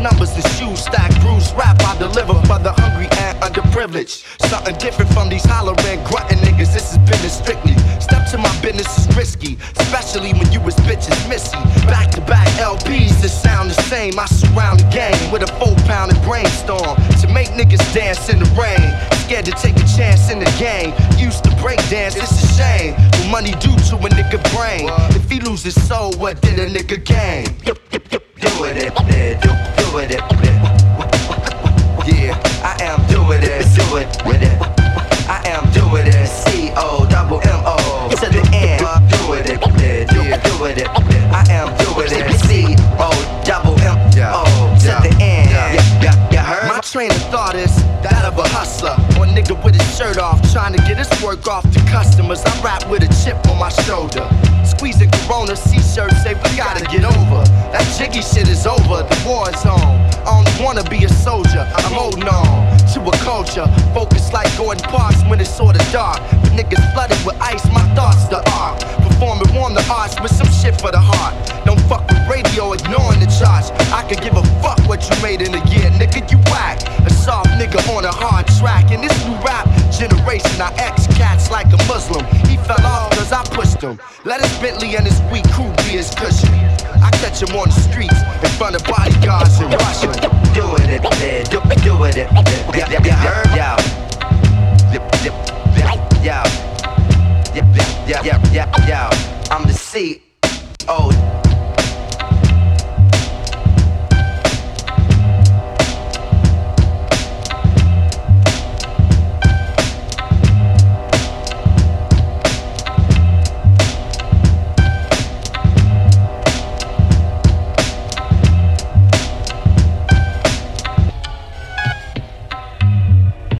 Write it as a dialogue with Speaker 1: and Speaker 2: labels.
Speaker 1: Numbers and shoes stack, bruised rap I deliver for the hungry and underprivileged. Something different from these hollering, grunting niggas. This is business strictly. Step to my business is risky, especially when you was bitches missy. Back to back LPs that sound the same. I surround the game with a four pound brainstorm to make niggas dance in the rain. Scared to take a chance in the game. Used to break dance, it's a shame. What money do to a nigga brain? If he loses soul, what did a nigga gain? Do it, do, do it, yeah, I am doing it, do it with it. I am doing it, C O double M O to the end. Doing it, yeah, doing it. I am doing it, C O double M O to the end. Yeah, yeah, you heard? My train of thought is that of a hustler or nigga with his shirt off, trying to get his work off to customers. I rap with a chip on my shoulder. Squeezing Corona C-shirt, say we gotta get over. That jiggy shit is over, the war is on. I only wanna be a soldier, I'm holding on to a culture. Focused like Gordon Parks when it's sorta dark. But niggas flooded with ice, my thoughts the art. Performing on the arts with some shit for the heart. Don't fuck with radio, ignoring the charts. I could give a fuck what you made in a year, nigga, you whack. A soft nigga on a hard track. In this new rap generation, I X cats like a Muslim. He fell off cause I pushed him. Let his Bentley and his weak crew be his cushion. I catch him on the streets in front of Yeah, yeah, yeah. yeah, yeah. I'm the C. Oh.